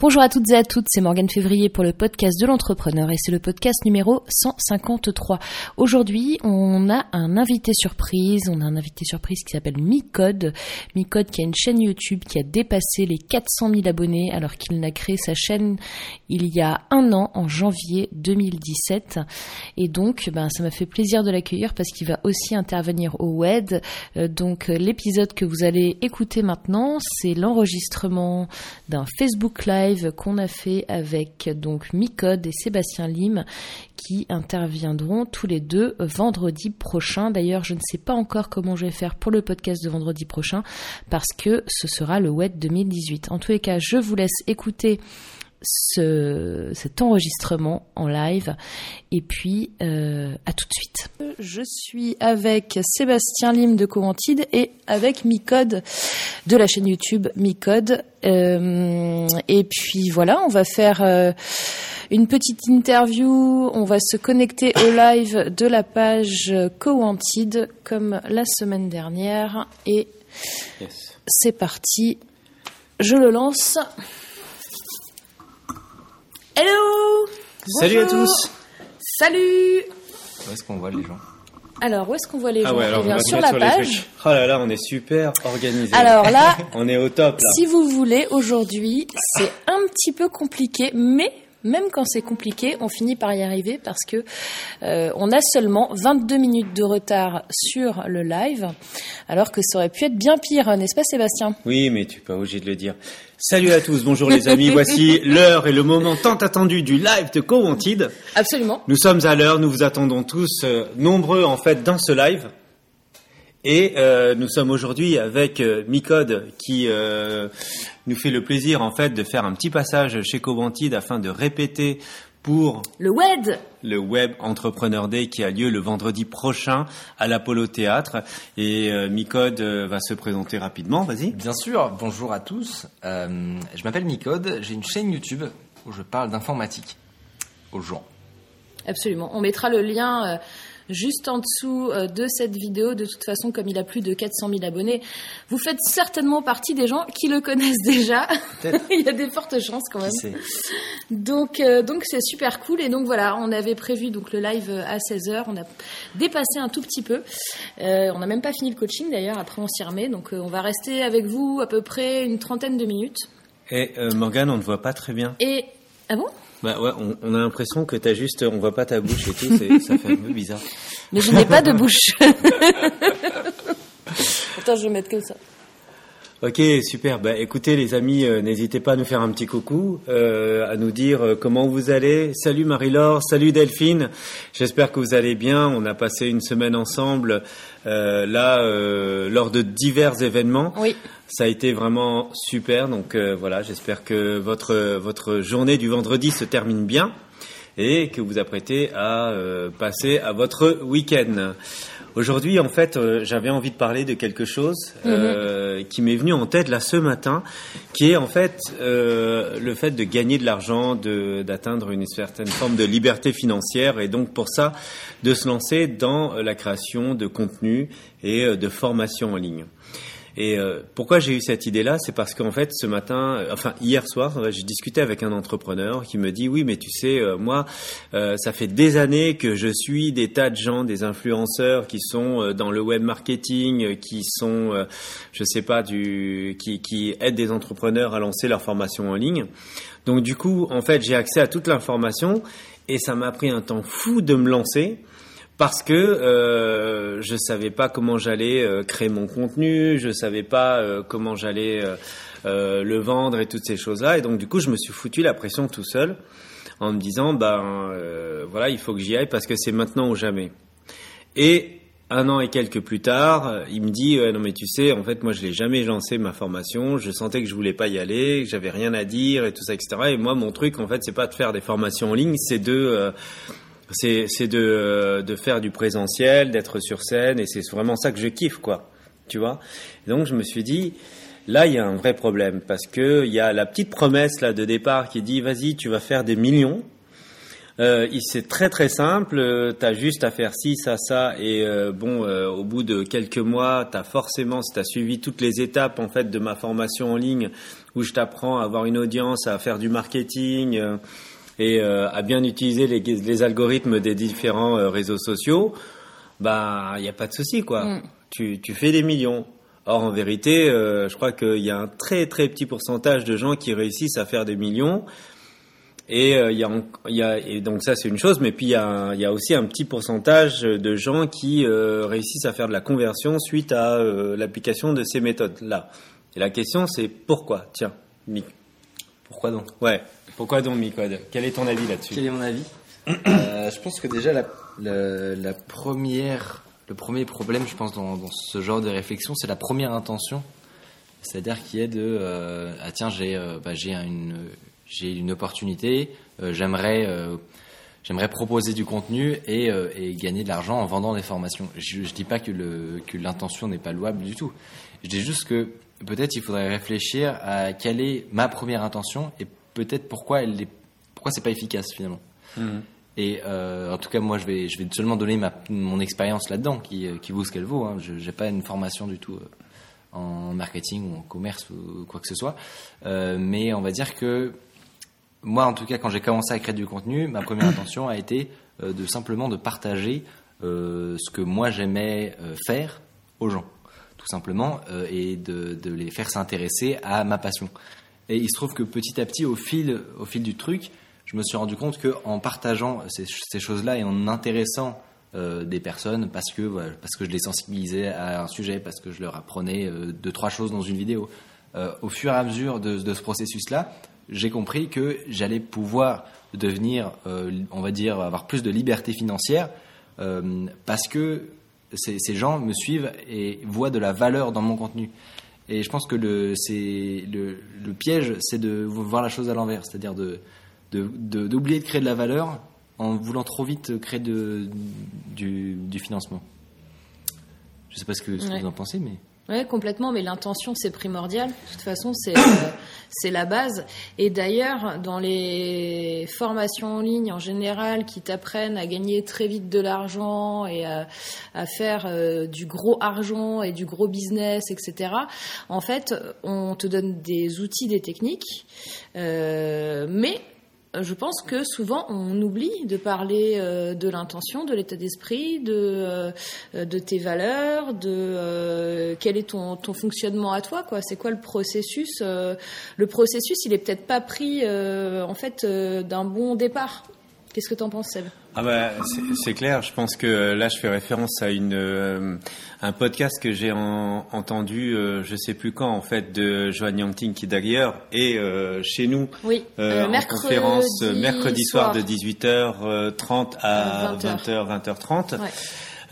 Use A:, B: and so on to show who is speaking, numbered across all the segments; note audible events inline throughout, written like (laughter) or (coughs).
A: Bonjour à toutes et à toutes, c'est Morgane Février pour le podcast de l'entrepreneur et c'est le podcast numéro 153. Aujourd'hui, on a un invité surprise, on a un invité surprise qui s'appelle Micode. Micode qui a une chaîne YouTube qui a dépassé les 400 000 abonnés alors qu'il n'a créé sa chaîne il y a un an, en janvier 2017. Et donc, ben, ça m'a fait plaisir de l'accueillir parce qu'il va aussi intervenir au web. Euh, donc, l'épisode que vous allez écouter maintenant, c'est l'enregistrement d'un Facebook Live qu'on a fait avec donc Micode et Sébastien Lim qui interviendront tous les deux vendredi prochain. D'ailleurs, je ne sais pas encore comment je vais faire pour le podcast de vendredi prochain parce que ce sera le WED 2018. En tous les cas, je vous laisse écouter ce, cet enregistrement en live. Et puis, euh, à tout de suite. Je suis avec Sébastien Lim de Coventide et avec Micode de la chaîne YouTube Micode. Euh, et puis voilà, on va faire euh, une petite interview. On va se connecter au live de la page Coventide comme la semaine dernière. Et c'est parti. Je le lance. Hello
B: Salut à tous
A: Salut
B: Où est-ce qu'on voit les gens
A: Alors, où est-ce qu'on voit les
B: ah
A: gens
B: ouais, alors
A: Eh
B: on va
A: sur la page.
B: Oh là là, on est super organisé.
A: Alors là, (laughs)
B: on est au top là.
A: si vous voulez, aujourd'hui, c'est un petit peu compliqué, mais même quand c'est compliqué, on finit par y arriver parce que euh, on a seulement 22 minutes de retard sur le live, alors que ça aurait pu être bien pire, n'est-ce pas Sébastien?
B: Oui, mais tu n'es pas obligé de le dire. Salut à tous, bonjour les amis. (laughs) Voici l'heure et le moment tant attendu du live de Coventide.
A: Absolument.
B: Nous sommes à l'heure, nous vous attendons tous euh, nombreux en fait dans ce live. Et euh, nous sommes aujourd'hui avec euh, Micode qui euh, nous fait le plaisir en fait de faire un petit passage chez Coventide afin de répéter pour
A: Le WED
B: le Web Entrepreneur Day qui a lieu le vendredi prochain à l'Apollo Théâtre. Et euh, Micode euh, va se présenter rapidement, vas-y.
C: Bien sûr, bonjour à tous. Euh, je m'appelle Micode, j'ai une chaîne YouTube où je parle d'informatique aux gens.
A: Absolument. On mettra le lien euh, juste en dessous euh, de cette vidéo. De toute façon, comme il a plus de 400 000 abonnés, vous faites certainement partie des gens qui le connaissent déjà. (laughs) Il y a des fortes chances quand même. Donc, euh, donc c'est super cool. Et donc voilà, on avait prévu donc le live à 16h. On a dépassé un tout petit peu. Euh, on n'a même pas fini le coaching d'ailleurs. Après, on s'y remet. Donc, euh, on va rester avec vous à peu près une trentaine de minutes.
B: Et euh, Morgane, on ne voit pas très bien.
A: Et ah bon?
B: Bah ouais, on, on a l'impression que t'as juste, on voit pas ta bouche et tout, c'est- (laughs) ça fait un peu bizarre.
A: Mais je n'ai pas de bouche. (laughs) Attends, je vais mettre comme ça.
B: Ok, super. Bah, écoutez, les amis, euh, n'hésitez pas à nous faire un petit coucou, euh, à nous dire euh, comment vous allez. Salut Marie-Laure, salut Delphine. J'espère que vous allez bien. On a passé une semaine ensemble euh, là euh, lors de divers événements.
A: Oui.
B: Ça a été vraiment super. Donc euh, voilà, j'espère que votre votre journée du vendredi se termine bien et que vous apprêtez à euh, passer à votre week-end. Aujourd'hui, en fait, euh, j'avais envie de parler de quelque chose euh, qui m'est venu en tête là ce matin, qui est en fait euh, le fait de gagner de l'argent, de- d'atteindre une certaine forme de liberté financière, et donc pour ça, de se lancer dans la création de contenu et de formation en ligne. Et euh, pourquoi j'ai eu cette idée-là, c'est parce qu'en fait, ce matin, euh, enfin hier soir, j'ai discuté avec un entrepreneur qui me dit oui, mais tu sais, euh, moi, euh, ça fait des années que je suis des tas de gens, des influenceurs qui sont euh, dans le web marketing, euh, qui sont, je sais pas, du, qui, qui aident des entrepreneurs à lancer leur formation en ligne. Donc du coup, en fait, j'ai accès à toute l'information et ça m'a pris un temps fou de me lancer parce que euh, je savais pas comment j'allais euh, créer mon contenu, je savais pas euh, comment j'allais euh, le vendre et toutes ces choses-là, et donc du coup je me suis foutu la pression tout seul en me disant ben voilà il faut que j'y aille parce que c'est maintenant ou jamais. Et un an et quelques plus tard, il me dit non mais tu sais en fait moi je l'ai jamais lancé ma formation, je sentais que je voulais pas y aller, que j'avais rien à dire et tout ça etc. Et moi mon truc en fait c'est pas de faire des formations en ligne, c'est de c'est de, euh, de faire du présentiel, d'être sur scène, et c'est vraiment ça que je kiffe, quoi. Tu vois? Donc je me suis dit, là il y a un vrai problème, parce que il y a la petite promesse là de départ qui dit, vas-y, tu vas faire des millions. Euh, c'est très très simple. Euh, tu as juste à faire ci, ça, ça, et euh, bon, euh, au bout de quelques mois, tu as forcément, si tu suivi toutes les étapes en fait de ma formation en ligne, où je t'apprends à avoir une audience, à faire du marketing euh, et à bien utiliser les, les, algorithmes des différents réseaux sociaux, bah, il n'y a pas de souci, quoi. Mm. Tu, tu fais des millions. Or, en vérité, je crois qu'il y a un très très petit pourcentage de gens qui réussissent à faire des millions. Et euh, il y, a, y a et donc ça c'est une chose, mais puis il y a, y a aussi un petit pourcentage de gens qui euh, réussissent à faire de la conversion suite à euh, l'application de ces méthodes là. Et la question c'est pourquoi? Tiens, Mick.
C: Pourquoi donc?
B: Ouais. Pourquoi donc, Micode? Quel est ton avis là-dessus?
C: Quel est mon avis? Je pense que déjà la, première, le premier problème, je pense dans, ce genre de réflexion, c'est la première intention. C'est-à-dire qui est de ah tiens j'ai bah, j'ai une une opportunité, euh, j'aimerais euh, j'aimerais proposer du contenu et, euh, gagner de l'argent en vendant des formations. Je, ne dis pas que que l'intention n'est pas louable du tout. Je dis juste que peut-être il faudrait réfléchir à quelle est ma première intention et peut-être pourquoi elle est pourquoi c'est pas efficace finalement. Mmh. Et en tout cas, moi, je vais, je vais seulement donner ma, mon expérience là-dedans, qui, qui vaut ce qu'elle vaut. Hein. Je n'ai pas une formation du tout en marketing ou en commerce ou quoi que ce soit. Euh, mais on va dire que moi, en tout cas, quand j'ai commencé à créer du contenu, ma première (coughs) intention a été euh, de simplement de partager euh, ce que moi j'aimais euh, faire aux gens, tout simplement, et de, de, les faire s'intéresser à ma passion. Et il se trouve que petit à petit, au fil, au fil du truc, je me suis rendu compte que en partageant ces, choses-là et en intéressant des personnes parce que parce que je les sensibilisais à un sujet, parce que je leur apprenais deux trois choses dans une vidéo. au fur et à mesure de, ce processus-là, j'ai compris que j'allais pouvoir devenir, euh, on va dire, avoir plus de liberté financière euh, parce que ces, gens me suivent et voient de la valeur dans mon contenu. Et je pense que le, le, le piège, c'est de voir la chose à l'envers, c'est-à-dire de, d'oublier de, de, créer de la valeur en voulant trop vite créer de, du, du financement. Je ne sais pas ce que, ce que vous en pensez, mais...
A: Oui, complètement, mais l'intention, c'est primordial. De toute façon, c'est (coughs) euh, c'est la base. Et d'ailleurs, dans les formations en ligne, en général, qui t'apprennent à gagner très vite de l'argent et à, à faire euh, du gros argent et du gros business, etc., en fait, on te donne des outils, des techniques, euh, mais je pense que souvent on oublie de parler euh, de l'intention, de l'état d'esprit, de, euh, de tes valeurs, de euh, quel est ton, ton fonctionnement à toi, quoi. C'est quoi le processus Le processus, il est peut-être pas pris en fait d'un bon départ. Qu'est-ce que tu en penses, Seb?
B: Ah bah, c'est clair. Je pense que là, je fais référence à une euh, un podcast que j'ai entendu, euh, je sais plus quand, en fait, de Joanne Yangting qui d'ailleurs est euh, chez nous
A: oui.
B: Euh, en conférence mercredi soir, de 18h30 à 20h, 20h, 20h30. Ouais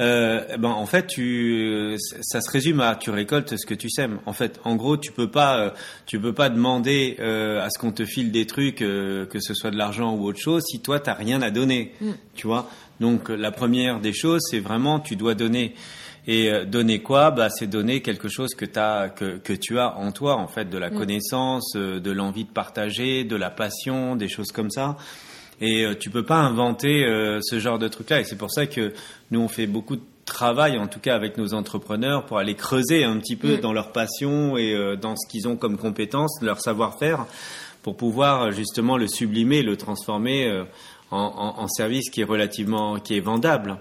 B: euh, eh ben en fait tu ça se résume à tu récoltes ce que tu sèmes. En fait, en gros, tu peux pas euh, tu peux pas demander euh, à ce qu'on te file des trucs euh, que ce soit de l'argent ou autre chose si toi t'as rien à donner. Mm. Tu vois. Donc la première des choses, c'est vraiment tu dois donner. Et euh, donner quoi? Bah, C'est donner quelque chose que, as, que, que tu as en toi, en fait, de la mm. connaissance, de l'envie de partager, de la passion, des choses comme ça. Et euh, tu peux pas inventer euh, ce genre de truc-là. Et c'est pour ça que nous, on fait beaucoup de travail, en tout cas avec nos entrepreneurs, pour aller creuser un petit peu mm. dans leur passion et euh, dans ce qu'ils ont comme compétences, leur savoir-faire, pour pouvoir justement le sublimer, le transformer en, en, en, service qui est relativement, qui est vendable.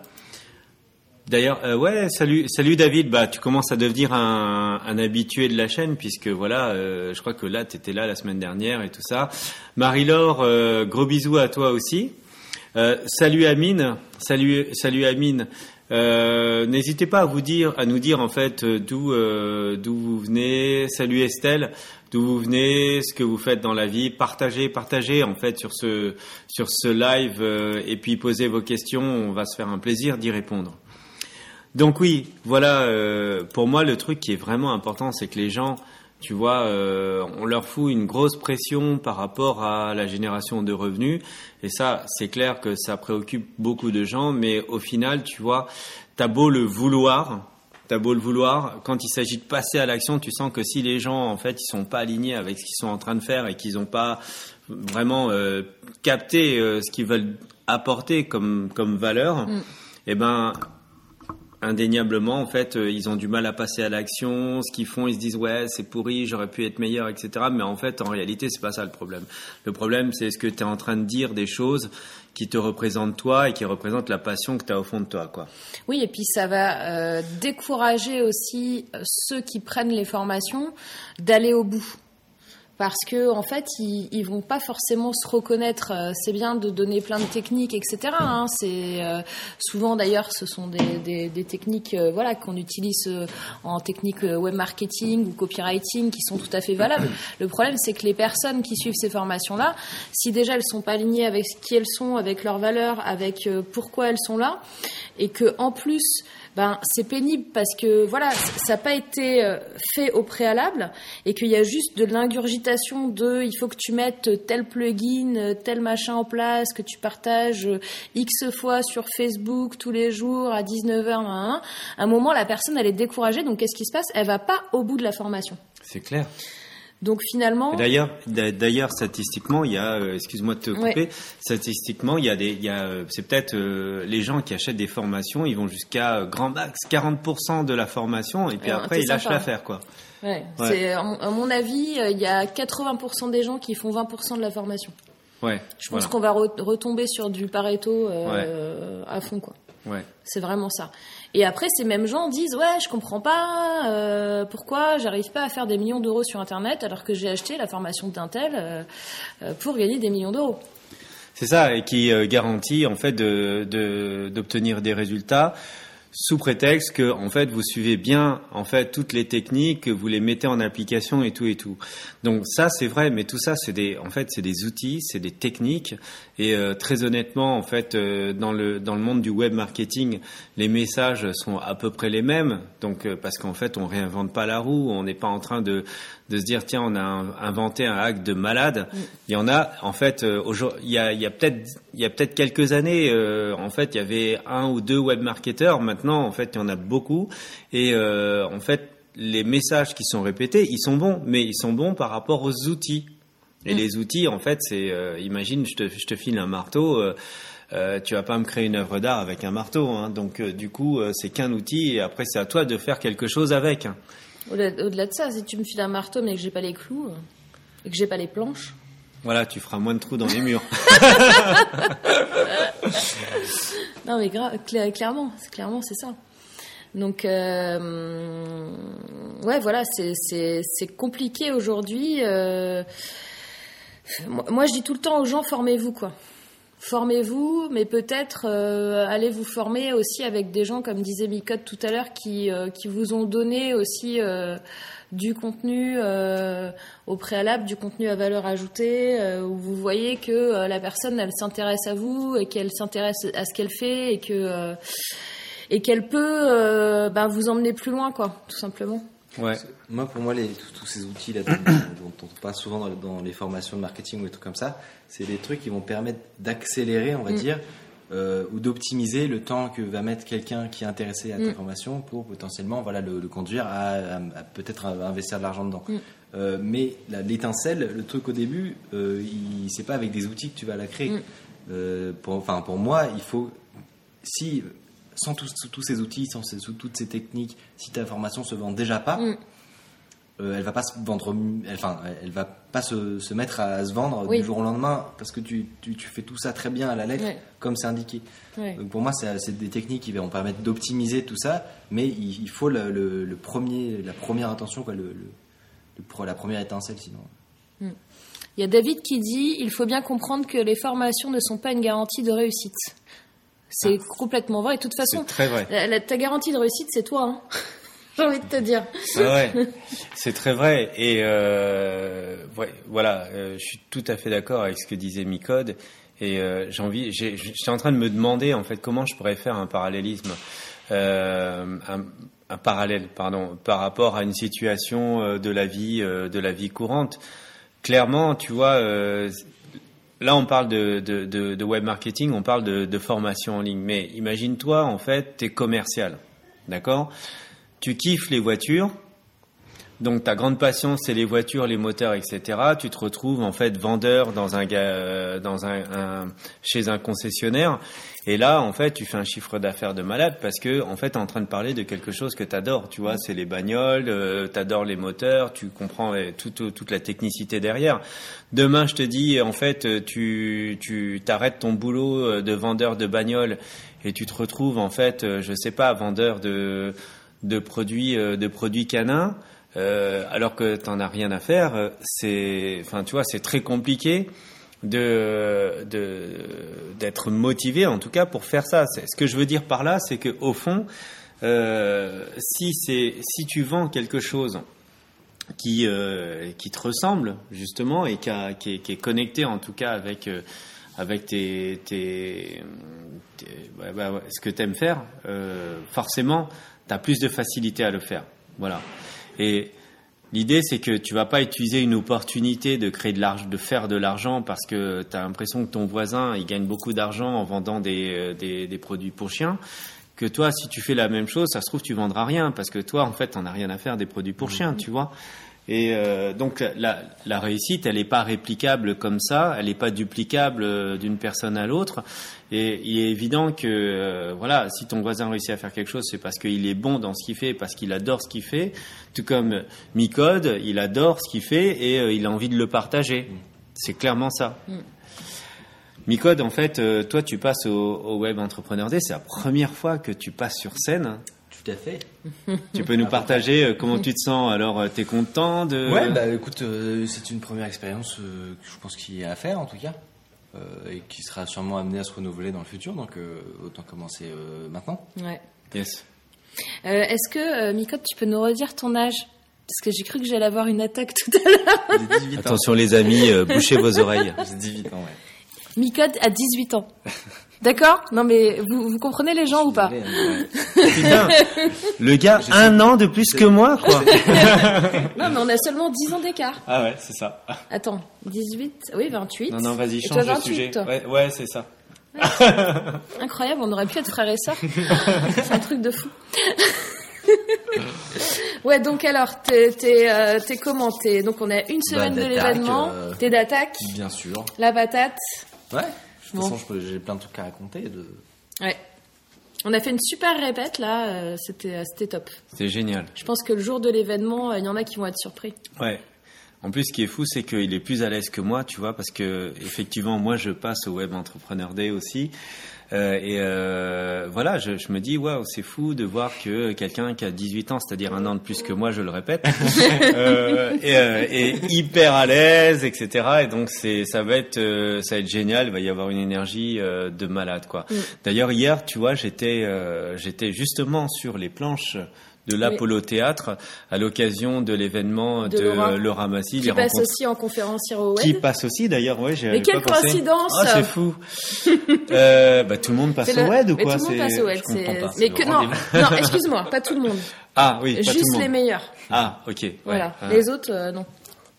B: D'ailleurs, euh, ouais, salut, salut David. Bah, tu commences à devenir un, habitué de la chaîne puisque voilà, euh, je crois que là, tu étais là la semaine dernière et tout ça. Marie-Laure, euh, gros bisous à toi aussi. Salut Amine, salut, salut Amine. N'hésitez pas à vous dire, à nous dire en fait d'où d'où vous venez. Salut Estelle, d'où vous venez, ce que vous faites dans la vie. Partagez, partagez en fait sur ce sur ce live et puis posez vos questions. On va se faire un plaisir d'y répondre. Donc oui, voilà, euh, pour moi le truc qui est vraiment important, c'est que les gens, tu vois, euh, on leur fout une grosse pression par rapport à la génération de revenus. Et ça, c'est clair que ça préoccupe beaucoup de gens, mais au final, tu vois, t'as beau le vouloir, t'as beau le vouloir, quand il s'agit de passer à l'action, tu sens que si les gens, en fait, ils sont pas alignés avec ce qu'ils sont en train de faire et qu'ils n'ont pas vraiment euh, capté euh, ce qu'ils veulent apporter comme comme valeur,
A: Mm.
B: eh ben indéniablement, en fait, euh, ils ont du mal à passer à l'action. Ce qu'ils font, ils se disent ouais, c'est pourri, j'aurais pu être meilleur, etc. Mais en fait, en réalité, c'est pas ça le problème. Le problème, c'est est-ce que tu es en train de dire des choses qui te représentent toi et qui représentent la passion que tu as au fond de toi, quoi.
A: Oui, et puis ça va euh, décourager aussi euh, ceux qui prennent les formations d'aller au bout. Parce que en fait, ils, ils vont pas forcément se reconnaître. Euh, C'est bien de donner plein de techniques, etc. hein. C'est euh, souvent d'ailleurs, ce sont des, des, des techniques, euh, voilà, qu'on utilise euh, en technique web marketing ou copywriting, qui sont tout à fait valables. Le problème, c'est que les personnes qui suivent ces formations-là, si déjà elles sont pas alignées avec qui elles sont, avec leurs valeurs, avec pourquoi elles sont là, et que en plus ben c'est pénible parce que voilà ça n'a pas été euh, fait au préalable et qu'il y a juste de l'ingurgitation de il faut que tu mettes tel plugin tel machin en place que tu partages euh, x fois sur Facebook tous les jours à 19h à un moment la personne elle est découragée donc qu'est-ce qui se passe? Elle va pas au bout de la formation.
B: C'est clair.
A: Donc finalement
B: D'ailleurs, d'a- d'ailleurs, statistiquement, il y a, euh, excuse-moi de te
A: Ouais.
B: couper, statistiquement, il y a des, il y a, euh, c'est peut-être euh, les gens qui achètent des formations, ils vont jusqu'à euh, grand max 40% de la formation et puis après ils lâchent l'affaire, quoi.
A: ouais,
B: Ouais.
A: c'est à mon- avis il y a 80% des gens qui font 20% de la formation
B: Ouais.
A: Je pense
B: voilà.
A: qu'on va re- retomber sur du Pareto à fond, quoi.
B: Ouais.
A: C'est vraiment ça. Et après, ces mêmes gens disent ouais, je comprends pas euh, pourquoi j'arrive pas à faire des millions d'euros sur Internet alors que j'ai acheté la formation d'un tel euh, euh, pour gagner des millions d'euros.
B: C'est ça, et qui garantit en fait de- de- d'obtenir des résultats sous prétexte que en fait vous suivez bien en fait toutes les techniques, que vous les mettez en application et tout et tout. Donc ça c'est vrai, mais tout ça c'est des en fait c'est des outils, c'est des techniques et euh, très honnêtement en fait euh, dans le dans le monde du web marketing, les messages sont à peu près les mêmes. Donc euh, parce qu'en fait on réinvente pas la roue, on n'est pas en train de de se dire tiens on a inventé un hack de malade. Il y en a en fait euh, aujourd'hui il y a il y a peut-être il y a peut-être quelques années euh, en fait il y avait un ou deux web marketeurs. Maintenant en fait il y en a beaucoup et euh, en fait les messages qui sont répétés ils sont bons mais ils sont bons par rapport aux outils. Et
A: Mm.
B: les outils en fait c'est euh, imagine je te je te file un marteau. euh, tu vas pas me créer une œuvre d'art avec un marteau, hein. donc euh, du coup euh, c'est qu'un outil et après c'est à toi de faire quelque chose avec.
A: Au-delà de ça, si tu me files un marteau mais que j'ai pas les clous euh, et que j'ai pas les planches,
B: Voilà, tu feras moins de trous dans les murs. (laughs)
A: Non, mais clairement, c'est clairement c'est ça. Donc, euh, ouais, voilà, c'est compliqué aujourd'hui. euh, moi, je dis tout le temps aux gens, formez-vous quoi. Formez-vous, mais peut-être euh, allez vous former aussi avec des gens, comme disait Micode tout à l'heure, qui euh, qui vous ont donné aussi euh, du contenu au préalable, du contenu à valeur ajoutée, où vous voyez que la personne, elle s'intéresse à vous et qu'elle s'intéresse à ce qu'elle fait et que et qu'elle peut ben, vous emmener plus loin, quoi, tout simplement.
B: Ouais.
C: Moi, pour moi, les, tous, tous ces outils là, dont, dont on parle souvent dans, dans les formations de marketing ou des trucs comme ça, c'est des trucs qui vont permettre d'accélérer, on va
A: Mm.
C: dire, euh, ou d'optimiser le temps que va mettre quelqu'un qui est intéressé à ta
A: Mm.
C: formation pour potentiellement voilà, le, le conduire à, à- à peut-être investir de l'argent dedans.
A: Mm.
C: Euh, mais l'étincelle, le truc au début, euh, il- c'est pas avec des outils que tu vas la créer.
A: Mm.
C: Euh, pour, enfin, pour moi, il faut, si sans tous, tous ces outils, sans ces- toutes ces techniques, si ta formation se vend déjà pas. Euh, elle va pas se vendre, elle- enfin, elle va pas se, se mettre à se vendre
A: Oui.
C: du jour au lendemain parce que tu, tu, tu fais tout ça très bien à la lettre,
A: Ouais.
C: comme c'est indiqué.
A: Ouais.
C: Donc pour moi, c'est des techniques qui vont permettre d'optimiser tout ça, mais il, il faut le, le- le premier, la première intention, quoi, le, la première étincelle, sinon.
A: Il y a David qui dit il faut bien comprendre que les formations ne sont pas une garantie de réussite. C'est complètement vrai. Et de toute façon,
B: très vrai.
A: la- la- ta garantie de réussite, c'est toi. hein. (laughs) J'ai envie de te dire.
B: Ouais, ouais. c'est très vrai. Et euh, ouais, voilà, euh, je suis tout à fait d'accord avec ce que disait Micode. Et euh, j'ai envie, j'étais en train de me demander en fait comment je pourrais faire un parallélisme, euh, un, un parallèle, pardon, par rapport à une situation euh, de la vie, euh, de la vie courante. Clairement, tu vois, là on parle de, de, de, de web marketing, on parle de, de formation en ligne. Mais imagine-toi, en fait, tu es commercial, d'accord? Tu kiffes les voitures, donc ta grande passion c'est les voitures, les moteurs, etc. Tu te retrouves en fait vendeur dans un, ga- dans un, un- chez un concessionnaire et là en fait tu fais un chiffre d'affaires de malade parce que en fait es en train de parler de quelque chose que tu adores, tu vois, c'est les bagnoles, euh, tu adores les moteurs, tu comprends euh, toute, toute la technicité derrière. Demain je te dis en fait euh, tu tu t'arrêtes ton boulot euh, de vendeur de bagnoles et tu te retrouves en fait euh, je sais pas vendeur de de produits euh, de produits canins euh, alors que t'en as rien à faire, euh, c'est, enfin, tu vois, c'est très compliqué de d'être motivé, en tout cas, pour faire ça. Ce que je veux dire par là, c'est que au fond, si c'est si tu vends quelque chose qui qui te ressemble justement et qui, qui, est, connecté en tout cas avec avec tes, tes, bah, ouais, ce que tu aimes faire, forcément, tu as plus de facilité à le faire. Voilà. Et l'idée, c'est que tu vas pas utiliser une opportunité de créer de l'argent, de faire de l'argent parce que tu as l'impression que ton voisin, il gagne beaucoup d'argent en vendant des, euh, des, des produits pour chiens. Que toi, si tu fais la même chose, ça se trouve, tu vendras rien parce que toi, en fait, t'en as rien à faire des produits pour chiens, tu vois. Et euh, donc la, la réussite, elle n'est pas réplicable comme ça, elle n'est pas duplicable euh, d'une personne à l'autre. Et il est évident que euh, voilà, si ton voisin réussit à faire quelque chose, c'est parce qu'il est bon dans ce qu'il fait, parce qu'il adore ce qu'il fait. Tout comme Micode, il adore ce qu'il fait et euh, il a envie de le partager. C'est clairement ça. Micode, en fait, euh, toi, tu passes au, au Web Entrepreneur Day, c'est la première fois que tu passes sur scène.
C: Tout à fait. (laughs)
B: Tu peux nous partager euh, comment tu te sens Alors, euh, t'es content de
C: Ouais, bah écoute, euh, c'est une première expérience euh, que je pense qu'il y a à faire en tout cas, euh, et qui sera sûrement amenée à se renouveler dans le futur, donc euh, autant commencer euh, maintenant.
A: Ouais.
B: Yes.
A: Euh, Est-ce que, euh, Micode, tu peux nous redire ton âge? Parce que j'ai cru que j'allais avoir une attaque tout à l'heure.
C: J'ai 18 ans.
B: Attention les amis, euh, bouchez vos oreilles. (laughs)
C: J'ai 18 ans, ouais.
A: Micode a 18 ans. (laughs) D'accord Non mais vous, vous comprenez les gens ou pas
C: hein,
B: Putain, le gars, un an de plus que moi, quoi. (laughs)
A: Non mais on a seulement 10 ans d'écart.
B: Ah ouais, c'est ça.
A: Attends, 18 Oui, 28.
B: Non, non, vas-y, change
A: toi,
B: de
A: 28,
B: sujet.
A: toi
B: Ouais, ouais c'est ça. (laughs)
A: Incroyable, on aurait pu être frères et sœurs. (laughs) C'est un truc de fou. ouais, donc alors, t'es euh, comment T'es- Donc on a une semaine de l'événement.
C: euh,
A: T'es d'attaque,
C: Bien sûr.
A: la patate.
C: Ouais. De toute
A: Bon.
C: façon, j'ai plein de trucs à raconter. De...
A: Ouais. On a fait une super répète là, euh, c'était euh, c'était top.
B: C'est génial.
A: Je pense que le jour de l'événement, euh, il y en a qui vont être surpris.
B: Ouais. En plus, ce qui est fou, c'est qu'il est plus à l'aise que moi, tu vois, parce que effectivement, moi, je passe au Web Entrepreneur Day aussi. Euh, et euh, voilà, je, je me dis, waouh, c'est fou de voir que quelqu'un qui a 18 ans, c'est-à-dire un an de plus que moi, je le répète, (laughs) euh, et, euh, est hyper à l'aise, etc. Et donc, c'est, ça va être, ça va être génial. Il va y avoir une énergie euh, de malade, quoi.
A: Mm.
B: D'ailleurs, hier, tu vois, j'étais, euh, j'étais justement sur les planches de l'Apollo Théâtre à l'occasion de l'événement
A: De
B: de,
A: Laura.
B: Laura Massy,
A: Qui passe aussi en conférencière au web.
B: qui passe aussi d'ailleurs, j'ai
A: Mais quelle
B: pas
A: coïncidence
B: Ah, c'est fou. (laughs) euh, bah, tout le monde passe au
A: le-
B: web ou
A: mais
B: quoi
A: tout le monde
B: c'est-
A: passe au web. Mais que non, non, excuse-moi, pas tout le monde. (laughs)
B: Ah oui, pas tout
A: Juste
B: le monde.
A: les meilleurs.
B: Ah, ok. ouais,
A: Voilà.
B: ouais.
A: Les autres, euh, non.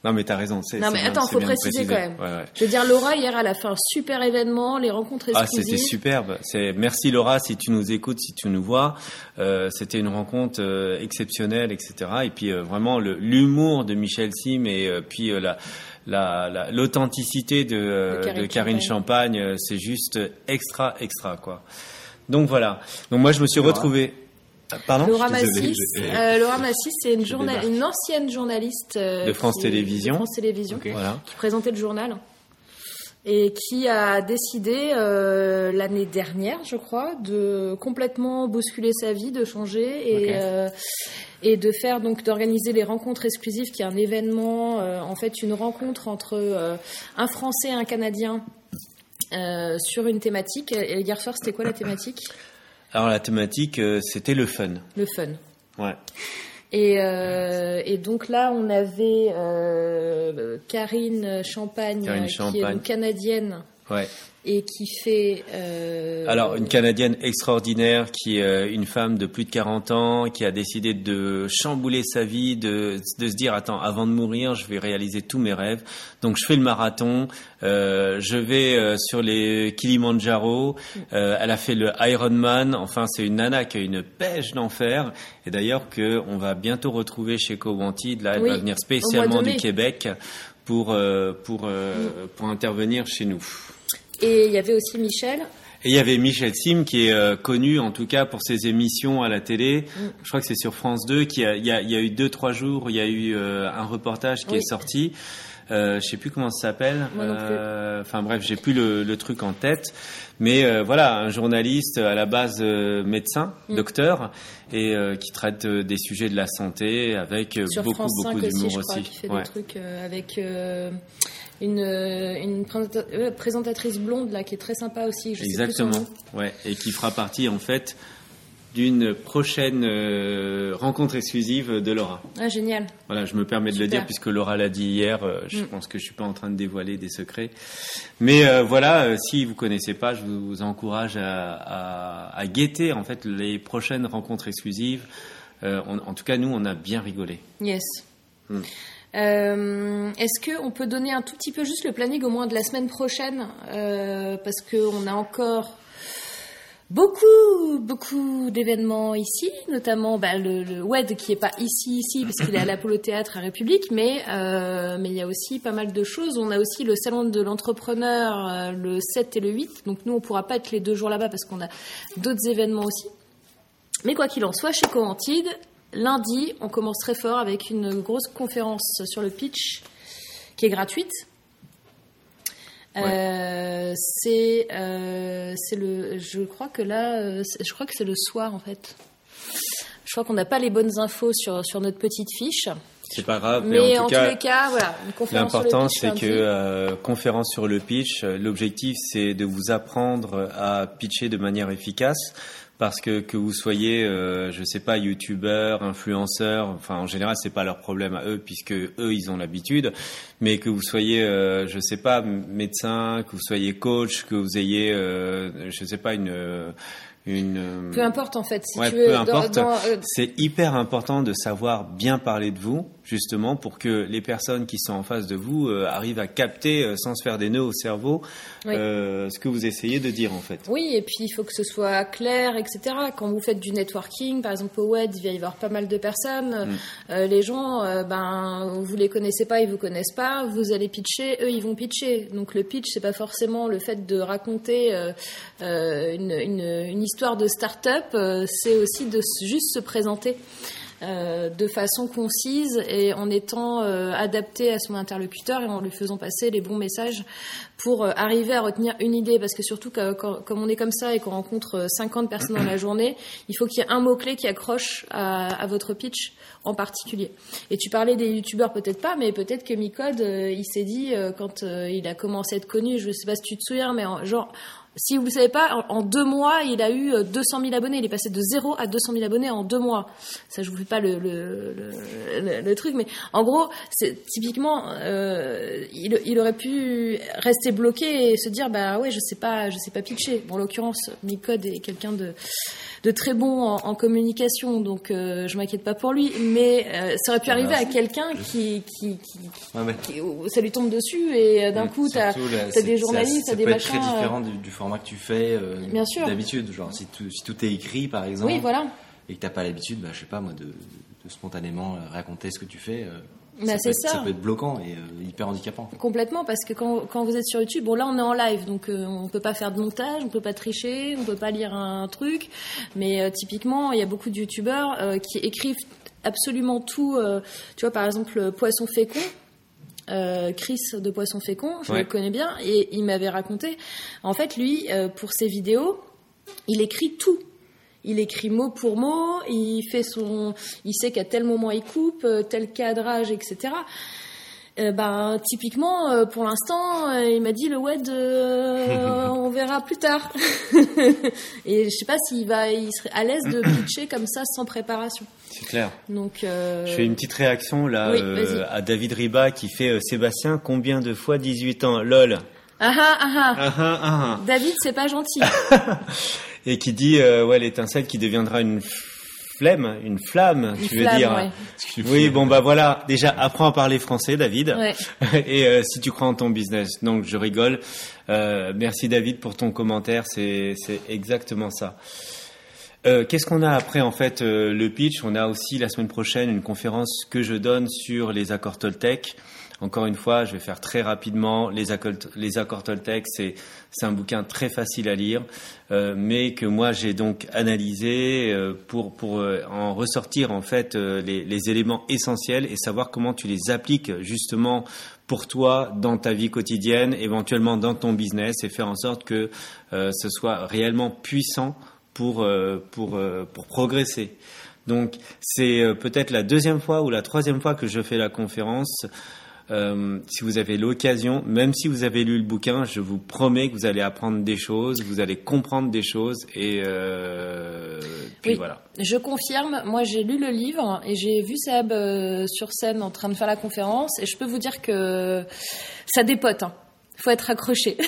B: Non, mais t'as raison. c'est-
A: Non, mais attends, faut préciser quand même.
B: Ouais, ouais.
A: Je veux dire, Laura, hier, elle a fait un super événement, les rencontres
B: Ah,
A: exclusives.
B: c'était superbe. C'est merci Laura si tu nous écoutes, si tu nous vois. Euh, c'était une rencontre euh, exceptionnelle, etc. Et puis euh, vraiment le- l'humour de Michel Sim et euh, puis euh, la la- la- l'authenticité de, euh,
A: De Karine
B: de Karine
A: Champagne.
B: Champagne, c'est juste extra extra quoi. Donc voilà. Donc moi je me suis
C: Laura.
B: retrouvé. Pardon.
A: Laura Massis, euh, Laura Massis, c'est une, une ancienne journaliste euh,
B: De France
A: qui-
B: Télévisions.
A: de France Télévisions,
C: Ok.
B: Voilà.
A: qui présentait le journal et qui a décidé euh, l'année dernière, je crois, de complètement bousculer sa vie, de changer et euh, de faire donc d'organiser les rencontres exclusives, qui est un événement, euh, en fait, une rencontre entre euh, un Français et un Canadien. euh, sur une thématique. Et hier soir, c'était quoi la thématique?
B: Alors la thématique euh, c'était le fun.
A: Le fun.
B: Ouais.
A: Et, euh, et donc là, on avait euh, Karine Champagne,
B: Karine
A: qui est donc canadienne,
B: Ouais.
A: Et qui fait. euh,
B: Alors, une Canadienne extraordinaire qui est une femme de plus de 40 ans, qui a décidé de chambouler sa vie, de, de se dire, attends, avant de mourir, je vais réaliser tous mes rêves. Donc, je fais le marathon, euh, je vais euh, sur les Kilimanjaro, euh, elle a fait le Ironman, enfin, c'est une nana qui a une pêche d'enfer. Et d'ailleurs, que on va bientôt retrouver chez Co-Wanted, là, elle
A: Oui,
B: va venir spécialement du. Québec pour, euh, pour, euh, pour intervenir chez nous.
A: Et il y avait aussi Michel.
B: Et il y avait Michel Sim qui est euh, connu en tout cas pour ses émissions à la télé.
A: Mm.
B: Je crois que c'est sur France 2 qui a, il y a, il y a eu deux trois jours, il y a eu euh, un reportage qui
A: Oui.
B: est sorti. Euh, je sais plus comment ça s'appelle. Euh, Enfin bref, j'ai plus le, le truc en tête. Mais euh, voilà, un journaliste à la base euh, médecin,
A: Mm.
B: docteur, et euh, qui traite euh, des sujets de la santé avec euh,
A: Sur
B: beaucoup
A: France 5
B: beaucoup
A: aussi,
B: d'humour
A: je crois,
B: aussi.
A: qui fait
B: Ouais.
A: des trucs avec une, euh, une euh, présentatrice blonde là qui est très sympa aussi. Je sais plus son
B: Exactement.
A: nom.
B: Ouais, et qui fera partie en fait d'une prochaine euh, rencontre exclusive de Laura.
A: Ah génial.
B: Voilà, je me permets de le dire puisque Laura l'a dit hier. euh, je
A: Mm.
B: pense que je suis pas en train de dévoiler des secrets. Mais euh, voilà, si vous connaissez pas, je vous encourage à, à, à guetter en fait les prochaines rencontres exclusives. On- en tout cas, nous, on a bien rigolé.
A: Yes.
B: Hmm.
A: Euh, Est-ce que on peut donner un tout petit peu juste le planning au moins de la semaine prochaine euh, parce que on a encore beaucoup beaucoup d'événements ici, notamment bah, le, le WED qui est pas ici ici parce qu'il est à (coughs) l'Apollo Théâtre à République, mais euh, mais il y a aussi pas mal de choses. On a aussi le salon de l'entrepreneur le 7 et le 8, donc nous on pourra pas être les deux jours là-bas parce qu'on a d'autres événements aussi. Mais quoi qu'il en soit, chez Coantide, lundi, on commence très fort avec une grosse conférence sur le pitch qui est gratuite. Euh, c'est euh, c'est le je crois que là euh, c'est- je crois que c'est le soir en fait je crois qu'on n'a pas les bonnes infos sur sur notre petite fiche
B: C'est pas grave, mais,
A: mais
B: en
A: en,
B: tout cas,
A: tous les cas voilà
B: L'important,
A: pitch
B: c'est que euh, conférence sur le pitch, l'objectif, c'est de vous apprendre à pitcher de manière efficace. Parce que que vous soyez, euh, je sais pas, youtubeur, influenceur, enfin en général c'est pas leur problème à eux puisque eux ils ont l'habitude, mais que vous soyez, euh, je sais pas, médecin, que vous soyez coach, que vous ayez, euh, je sais pas une euh, une
A: peu importe en fait si
B: Ouais,
A: tu veux
B: peu importe.
A: dans, euh,
B: C'est hyper important de savoir bien parler de vous, justement, pour que les personnes qui sont en face de vous euh, arrivent à capter, euh, sans se faire des nœuds au cerveau,
A: Oui.
B: euh, ce que vous essayez de dire, en fait.
A: Oui, et puis il faut que ce soit clair, etc. Quand vous faites du networking, par exemple au WED, il va y avoir pas mal de personnes. Euh, les gens, euh, ben, vous les connaissez pas, ils vous connaissent pas. Vous allez pitcher, eux, ils vont pitcher. Donc le pitch, c'est pas forcément le fait de raconter euh, une, une, une histoire de start-up. euh, c'est aussi de juste se présenter. Euh, de façon concise et en étant euh, adapté à son interlocuteur et en lui faisant passer les bons messages pour euh, arriver à retenir une idée parce que surtout que, quand- comme on est comme ça et qu'on rencontre euh, 50 personnes dans la (clears throat) journée, il faut qu'il y ait un mot-clé qui accroche à, à votre pitch en particulier. Et tu parlais des youtubeurs peut-être pas, mais peut-être que Micode, euh, il s'est dit euh, quand euh, il a commencé à être connu, je sais pas si tu te souviens, mais en- genre si vous ne savez pas, en, deux mois, il a eu euh, 200 000 abonnés. Il est passé de 0 à 200 000 abonnés en deux mois. Ça, je vous fais pas le, le- le truc, mais en gros, c'est typiquement, euh, il, il aurait pu rester bloqué et se dire, bah ouais, je sais pas, je sais pas pitcher. Bon, en l'occurrence, Micode est quelqu'un de de très bon en, en communication, donc euh, je m'inquiète pas pour lui. Mais euh, ça aurait pu arriver à quelqu'un qui, qui, qui,
C: Ouais, mais-
A: qui- où ça lui tombe dessus et euh, d'un coup, t'as
C: c'est-
A: des journalistes, t'as des
C: peut être
A: machins.
C: très
A: euh,
C: différent du, du format que tu fais d'habitude. Genre, si tout, si tout est écrit, par exemple,
A: Oui, voilà.
C: et que t'as pas l'habitude, bah, je sais pas, moi, de, de spontanément raconter ce que tu fais,
A: Bah,
C: peut
A: c'est
C: être-
A: ça.
C: ça peut être bloquant et euh, hyper handicapant.
A: Complètement, parce que quand, quand vous êtes sur YouTube, bon là on est en live, donc euh, on peut pas faire de montage, on peut pas tricher, on peut pas lire un truc, mais euh, typiquement il y a beaucoup de YouTubeurs euh, qui écrivent absolument tout. euh, tu vois par exemple Poisson fécond. euh, Chris de Poisson fécond, je
B: Ouais.
A: le connais bien, et il m'avait raconté. En fait, lui, euh, pour ses vidéos, il écrit tout. Il écrit mot pour mot, il fait son, il sait qu'à tel moment il coupe, euh, tel cadrage, etc. Euh, ben typiquement, euh, pour l'instant, euh, il m'a dit le web, euh, (laughs) on verra plus tard. (laughs) Et je sais pas s'il va, il serait à l'aise de (clears throat) pitcher comme ça sans préparation.
B: C'est clair.
A: Donc, euh,
B: Je fais une petite réaction là
A: Oui,
B: euh, à David Riba qui fait euh, Sébastien, combien de fois 18 ans? Lol
A: Ah ah ah ah.
B: Ah, ah, ah.
A: David, c'est pas gentil. (laughs)
B: Et qui dit, euh, ouais, l'étincelle qui deviendra une flemme, une flamme,
A: Une
B: tu veux
A: flamme,
B: dire.
A: ouais.
B: Oui, bon bah voilà. Déjà, apprends à parler français, David.
A: Ouais. (laughs)
B: Et euh, si tu crois en ton business, donc je rigole. Euh, merci David pour ton commentaire. C'est c'est exactement ça. Euh, Qu'est-ce qu'on a après en fait euh, le pitch? On a aussi la semaine prochaine une conférence que je donne sur les accords Toltec. Encore une fois, je vais faire très rapidement les accords, les accords. C'est un bouquin très facile à lire, euh, mais que moi j'ai donc analysé euh, pour pour euh, en ressortir en fait euh, les, les éléments essentiels et savoir comment tu les appliques justement pour toi dans ta vie quotidienne, éventuellement dans ton business et faire en sorte que euh, ce soit réellement puissant pour euh, pour pour progresser. Donc c'est peut-être la deuxième fois ou la troisième fois que je fais la conférence. Euh, si vous avez l'occasion, même si vous avez lu le bouquin, je vous promets que vous allez apprendre des choses, vous allez comprendre des choses et euh, puis
A: Oui.
B: voilà.
A: Je confirme, moi j'ai lu le livre et j'ai vu Seb euh, sur scène en train de faire la conférence et je peux vous dire que ça dépote. hein. Faut être accroché. (laughs)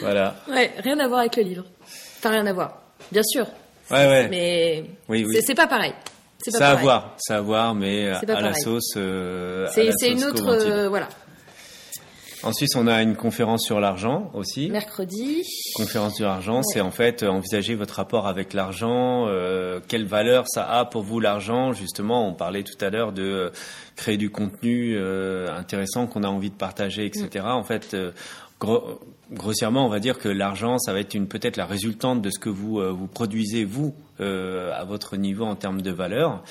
B: Voilà.
A: ouais, rien à voir avec le livre. Enfin, rien à voir. Bien sûr.
B: Ouais ouais.
A: Mais
B: Oui oui.
A: c'est- c'est pas pareil. Pas
B: Ça à voir, ça à voir, mais
A: pas
B: à la sauce. euh,
A: C'est une autre. Euh, voilà.
B: Ensuite, on a une conférence sur l'argent aussi.
A: Mercredi.
B: Conférence sur l'argent, c'est en fait euh, envisager votre rapport avec l'argent, euh, quelle valeur ça a pour vous l'argent. Justement, on parlait tout à l'heure de euh, créer du contenu euh, intéressant qu'on a envie de partager, etc. En fait, euh, gro- grossièrement, on va dire que l'argent, ça va être une peut-être la résultante de ce que vous euh, vous produisez vous euh, à votre niveau en termes de valeur.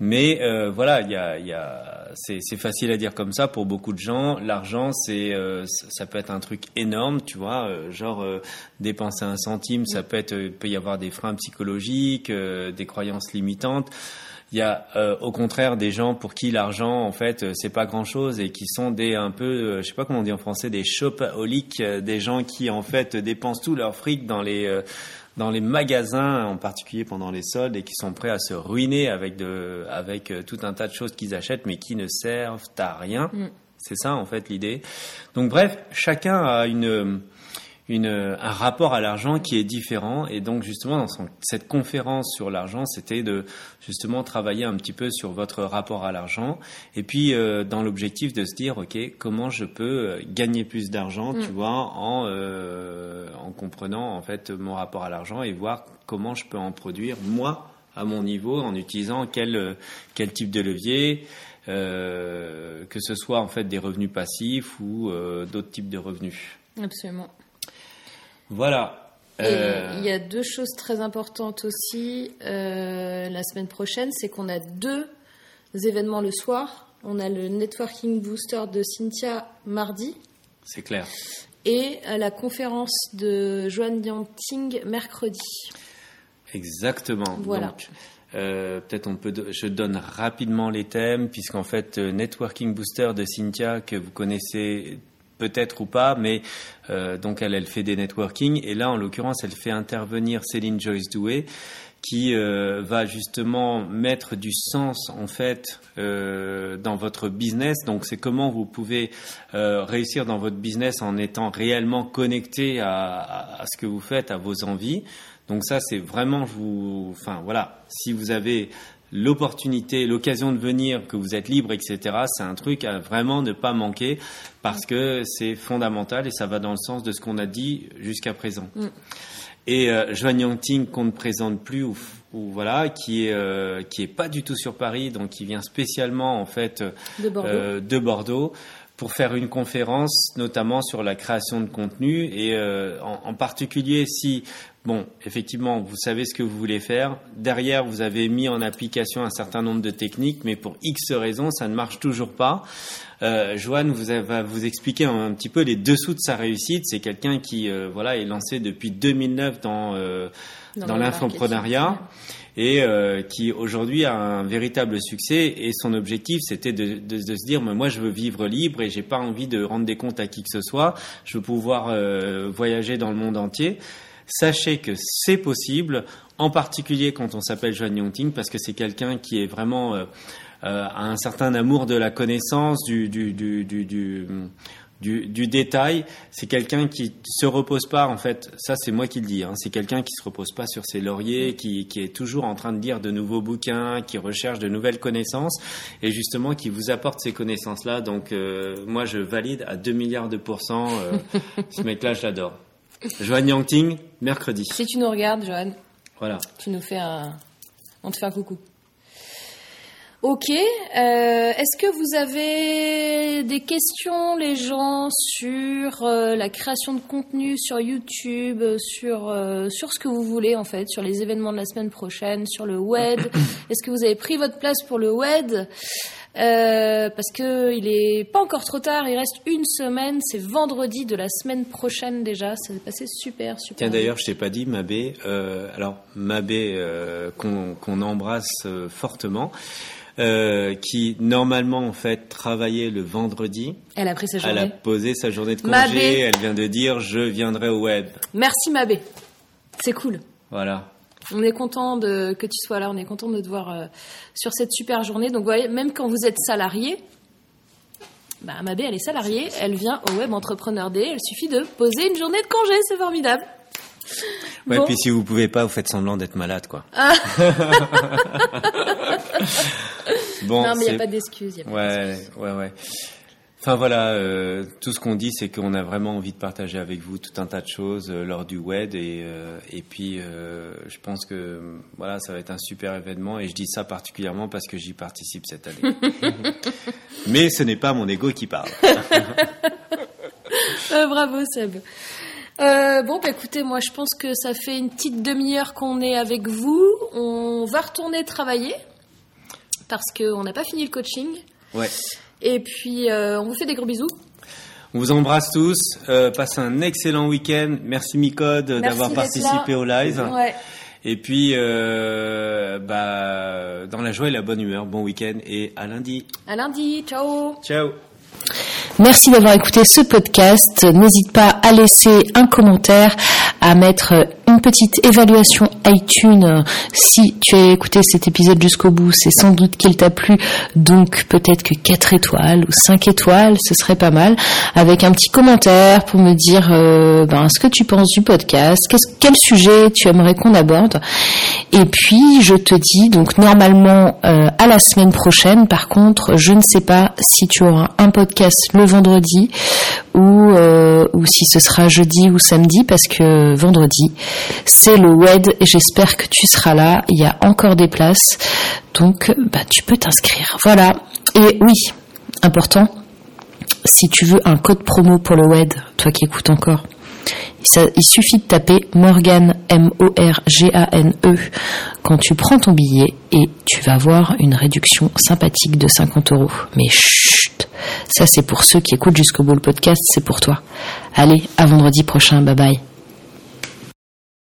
B: Mais euh, voilà, il y a, y a, c'est, facile à dire comme ça pour beaucoup de gens. L'argent, c'est, euh, ça peut être un truc énorme, tu vois, euh, genre euh, dépenser un centime, ça peut être, euh, peut y avoir des freins psychologiques, des croyances limitantes. Il y a euh, au contraire des gens pour qui l'argent en fait euh, c'est pas grand chose et qui sont des un peu euh, je sais pas comment on dit en français des shopaholics, des gens qui en fait dépensent tout leur fric dans les dans les magasins, en particulier pendant les soldes, et qui sont prêts à se ruiner avec, de, avec tout un tas de choses qu'ils achètent, mais qui ne servent à rien.
A: Mm.
B: C'est ça, en fait, l'idée. Donc, bref, chacun a une, une, un rapport à l'argent qui est différent. Et donc, justement, dans son- cette conférence sur l'argent, c'était de justement travailler un petit peu sur votre rapport à l'argent. Et puis, euh, dans l'objectif de se dire, OK, comment je peux euh, gagner plus d'argent, tu vois, en, euh, en comprenant, en fait, mon rapport à l'argent et voir comment je peux en produire, moi, à mon niveau, en utilisant quel, euh, quel type de levier, euh, que ce soit, en fait, des revenus passifs ou euh, d'autres types de revenus.
A: Absolument.
B: Voilà.
A: Et
B: Euh,
A: il y a deux choses très importantes aussi euh, la semaine prochaine, c'est qu'on a deux événements le soir. On a le networking booster de Cynthia mardi
B: c'est clair.
A: et euh, la conférence de Joanne Yanting mercredi.
B: Exactement.
A: Voilà.
B: Donc, euh, peut-être on peut, je donne rapidement les thèmes, puisqu'en fait, Networking Booster de Cynthia, que vous connaissez peut-être ou pas, mais euh, donc elle, fait des networking, et là, en l'occurrence, elle fait intervenir Céline Joyce Doué, qui euh, va justement mettre du sens en fait euh, dans votre business. Donc c'est comment vous pouvez réussir dans votre business en étant réellement connecté à, ce que vous faites, à vos envies. Donc ça c'est vraiment vous, enfin voilà, si vous avez l'opportunité, l'occasion de venir, que vous êtes libre, etc. C'est un truc à vraiment ne pas manquer parce que c'est fondamental et ça va dans le sens de ce qu'on a dit jusqu'à présent.
A: Mm.
B: Et euh, Joan Yangting qu'on ne présente plus ou, ou voilà, qui est euh, qui est pas du tout sur Paris, donc qui vient spécialement en fait
A: De Bordeaux.
B: euh, de Bordeaux pour faire une conférence, notamment sur la création de contenu et euh, en, en particulier si bon effectivement vous savez ce que vous voulez faire, derrière vous avez mis en application un certain nombre de techniques, mais pour X raisons ça ne marche toujours pas. Euh, Joanne vous a- va vous expliquer un, un petit peu les dessous de sa réussite. C'est quelqu'un qui euh, voilà est lancé depuis 2009 dans euh, dans
A: le
B: l'infoprenariat
A: marketing.
B: Et euh, qui aujourd'hui a un véritable succès. Et son objectif, c'était de, de- de se dire, moi, je veux vivre libre et j'ai pas envie de rendre des comptes à qui que ce soit. Je veux pouvoir euh, voyager dans le monde entier. Sachez que c'est possible, en particulier quand on s'appelle Joan Yongting, parce que c'est quelqu'un qui est vraiment euh, a un certain amour de la connaissance, du, du, du, du, du détail. C'est quelqu'un qui se repose pas, en fait. Ça, c'est moi qui le dis. Hein. C'est quelqu'un qui se repose pas sur ses lauriers, qui, qui, est toujours en train de lire de nouveaux bouquins, qui recherche de nouvelles connaissances, et justement qui vous apporte ces connaissances-là. Donc, euh, moi, je valide à 2 milliards de pourcents. Euh, ce mec-là, je l'adore. Joanne Yangting, mercredi.
A: Si tu nous regardes, Joanne,
B: voilà.
A: tu nous fais un, on te fait un coucou. Ok. Euh, Est-ce que vous avez des questions, les gens, sur euh, la création de contenu sur YouTube, sur euh, sur ce que vous voulez en fait, sur les événements de la semaine prochaine, sur le web? (coughs) Est-ce que vous avez pris votre place pour le web? Euh, Parce que il est pas encore trop tard. Il reste une semaine. C'est vendredi de la semaine prochaine déjà. Ça s'est passé super, super.
B: Tiens, d'ailleurs, je t'ai pas dit, Mabé. Euh, alors, Mabé, euh, qu'on qu'on embrasse euh, fortement. Euh, qui normalement en fait travaillait le vendredi.
A: Elle a pris sa journée.
B: Elle a posé sa journée de congé.
A: Mabé.
B: Elle vient de dire je viendrai au web.
A: Merci Mabé. C'est cool.
B: Voilà.
A: On est content de, que tu sois là, on est content de te voir euh, sur cette super journée. Donc voilà, même quand vous êtes salarié, bah, Mabé elle est salariée, elle vient au Web Entrepreneur Day, il suffit de poser une journée de congé, c'est formidable.
B: Ouais,
A: Bon.
B: puis si vous pouvez pas, vous faites semblant d'être malade, quoi. (laughs) bon,
A: non mais il n'y a pas pas
B: Ouais, ouais, ouais. Enfin voilà, euh, tout ce qu'on dit, c'est qu'on a vraiment envie de partager avec vous tout un tas de choses euh, lors du WED et, euh, et puis je pense que voilà, ça va être un super événement et je dis ça particulièrement parce que j'y participe cette année. (laughs) Mais ce n'est pas mon ego qui parle. (laughs)
A: Bravo Seb. Euh, bon, bah, écoutez, moi je pense que ça fait une petite demi-heure qu'on est avec vous. On va retourner travailler parce qu'on n'a pas fini le coaching.
B: Ouais.
A: Et puis, euh, on vous fait des gros bisous.
B: On vous embrasse tous. Euh, passez un excellent week-end. Merci Micode d'avoir participé
A: là.
B: au live.
A: Ouais.
B: Et puis, euh, bah, dans la joie et la bonne humeur, bon week-end et à lundi.
A: À lundi. Ciao.
B: Ciao.
A: Merci d'avoir écouté ce podcast. N'hésite pas à laisser un commentaire, à mettre une petite évaluation iTunes. Si tu as écouté cet épisode jusqu'au bout, c'est sans doute qu'il t'a plu. Donc peut-être que 4 étoiles ou 5 étoiles, ce serait pas mal. Avec un petit commentaire pour me dire euh, ben, ce que tu penses du podcast, qu'est-ce- quel sujet tu aimerais qu'on aborde. Et puis je te dis donc normalement euh, à la semaine prochaine. Par contre, je ne sais pas si tu auras un podcast le vendredi ou euh, ou si ce sera jeudi ou samedi parce que vendredi c'est le WED et j'espère que tu seras là. Il y a encore des places donc bah tu peux t'inscrire. Voilà. Et oui, important. Si tu veux un code promo pour le WED, toi qui écoutes encore, ça- il suffit de taper Morgan, M-O-R-G-A-N-E, quand tu prends ton billet et tu vas avoir une réduction sympathique de 50 euros. Mais chut, ça c'est pour ceux qui écoutent jusqu'au bout le podcast, c'est pour toi. Allez, à vendredi prochain, bye bye.